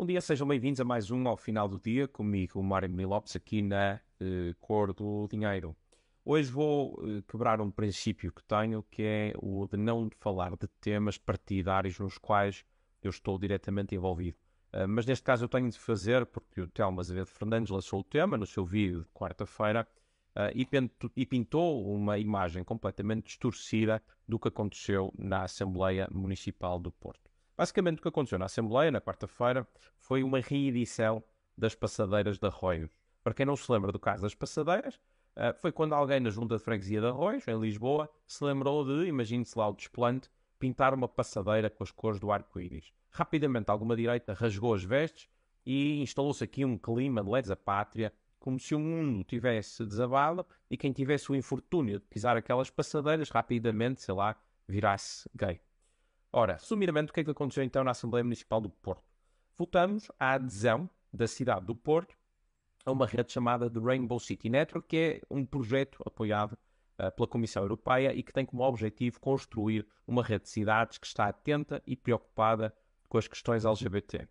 Bom dia, sejam bem-vindos a mais um ao final do dia, comigo, o Mário Lopes, aqui na eh, Cor do Dinheiro. Hoje vou eh, quebrar um princípio que tenho, que é o de não falar de temas partidários nos quais eu estou diretamente envolvido. Uh, mas neste caso eu tenho de fazer, porque o Telmo Azevedo Fernandes lançou o tema no seu vídeo de quarta-feira uh, e, e, pintou uma imagem completamente distorcida do que aconteceu na Assembleia Municipal do Porto. Basicamente, o que aconteceu na Assembleia, na quarta-feira, foi uma reedição das passadeiras de Arroios. Para quem não se lembra do caso das passadeiras, uh, foi quando alguém na Junta de Freguesia de Arroios, em Lisboa, se lembrou de, imagine-se lá o desplante, pintar uma passadeira com as cores do arco-íris. Rapidamente, alguma direita rasgou as vestes e instalou-se aqui um clima de lesa pátria, como se o mundo tivesse desabado e quem tivesse o infortúnio de pisar aquelas passadeiras rapidamente, sei lá, virasse gay. Ora, sumidamente, o que é que aconteceu então na Assembleia Municipal do Porto? Votamos a adesão da cidade do Porto a uma rede chamada de Rainbow City Network, que é um projeto apoiado uh, pela Comissão Europeia e que tem como objetivo construir uma rede de cidades que está atenta e preocupada com as questões LGBT.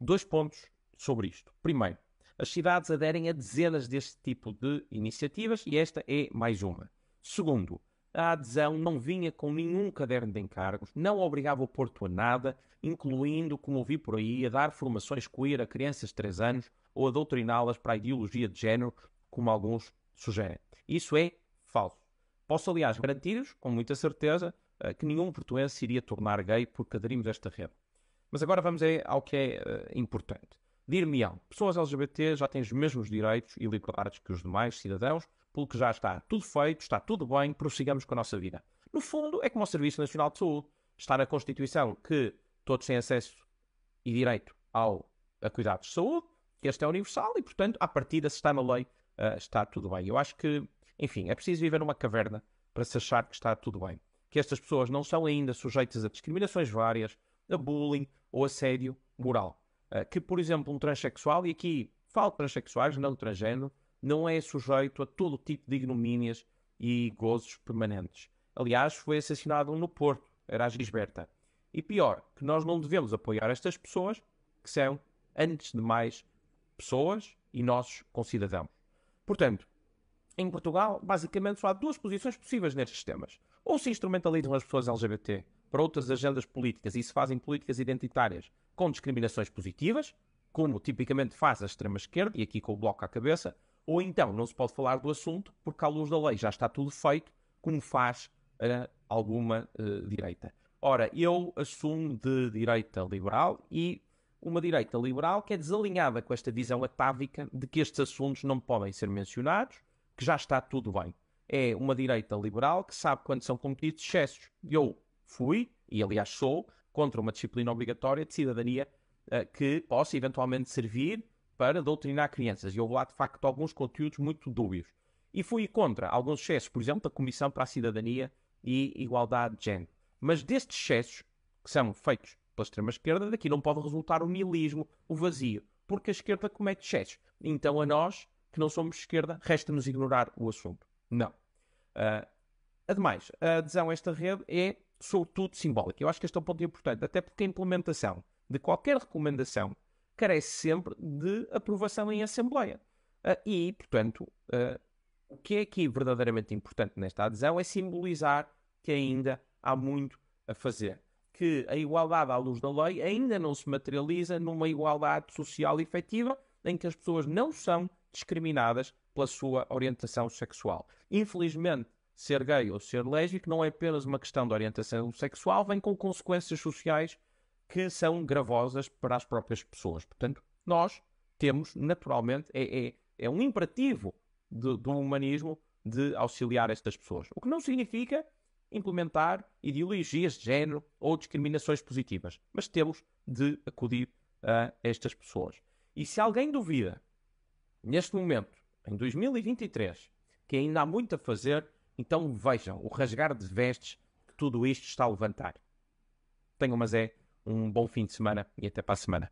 Dois pontos sobre isto. Primeiro, as cidades aderem a dezenas deste tipo de iniciativas e esta é mais uma. Segundo, a adesão não vinha com nenhum caderno de encargos, não obrigava o Porto a nada, incluindo, como ouvi por aí, a dar formações queer a crianças de 3 anos ou a doutriná-las para a ideologia de género, como alguns sugerem. Isso é falso. Posso, aliás, garantir-vos, com muita certeza, eh, que nenhum portuense se iria tornar gay porque aderimos a esta rede. Mas agora vamos ao que é uh, importante. Dir-me-ão, pessoas LGBT já têm os mesmos direitos e liberdades que os demais cidadãos, pelo que já está tudo feito, está tudo bem, prossigamos com a nossa vida. No fundo, é como o Serviço Nacional de Saúde. Está na Constituição que todos têm acesso e direito ao, a cuidados de saúde, este é universal e, portanto, à partida, se está na lei, uh, está tudo bem. Eu acho que, enfim, é preciso viver numa caverna para se achar que está tudo bem. Que estas pessoas não são ainda sujeitas a discriminações várias, a bullying ou assédio moral. Uh, que, por exemplo, um transexual, e aqui falo transexuais, não transgênero, não é sujeito a todo tipo de ignomínias e gozos permanentes. Aliás, foi assassinado no Porto, era a Gisberta. E pior, que nós não devemos apoiar estas pessoas, que são, antes de mais, pessoas e nossos concidadãos. Portanto, em Portugal, basicamente só há duas posições possíveis nestes temas. Ou se instrumentalizam as pessoas LGBT para outras agendas políticas e se fazem políticas identitárias com discriminações positivas, como tipicamente faz a extrema-esquerda, e aqui com o bloco à cabeça, ou então não se pode falar do assunto porque, à luz da lei, já está tudo feito, como faz uh, alguma uh, direita. Ora, eu assumo de direita liberal e uma direita liberal que é desalinhada com esta visão atávica de que estes assuntos não podem ser mencionados, que já está tudo bem. É uma direita liberal que sabe quando são cometidos excessos. Eu fui, e aliás sou, contra uma disciplina obrigatória de cidadania uh, que possa eventualmente servir para doutrinar crianças. E houve lá, de facto, alguns conteúdos muito dúbios. E fui contra alguns excessos, por exemplo, da Comissão para a Cidadania e Igualdade de Género. Mas destes excessos, que são feitos pela extrema-esquerda, daqui não pode resultar o niilismo, o vazio, porque a esquerda comete excessos. Então a nós, que não somos esquerda, resta-nos ignorar o assunto. Não. Uh, ademais, a adesão a esta rede é, sobretudo, simbólica. Eu acho que este é um ponto importante, até porque a implementação de qualquer recomendação carece sempre de aprovação em Assembleia. Uh, e, portanto, uh, o que é aqui verdadeiramente importante nesta adesão é simbolizar que ainda há muito a fazer. Que a igualdade à luz da lei ainda não se materializa numa igualdade social efetiva em que as pessoas não são discriminadas pela sua orientação sexual. Infelizmente, ser gay ou ser lésbico não é apenas uma questão de orientação sexual, vem com consequências sociais que são gravosas para as próprias pessoas. Portanto, nós temos, naturalmente, é, é, é um imperativo de, do humanismo de auxiliar estas pessoas. O que não significa implementar ideologias de género ou discriminações positivas, mas temos de acudir a estas pessoas. E se alguém duvida, neste momento, em 2023, que ainda há muito a fazer, então vejam o rasgar de vestes que tudo isto está a levantar. Tenham, mas é um bom fim de semana e até para a semana.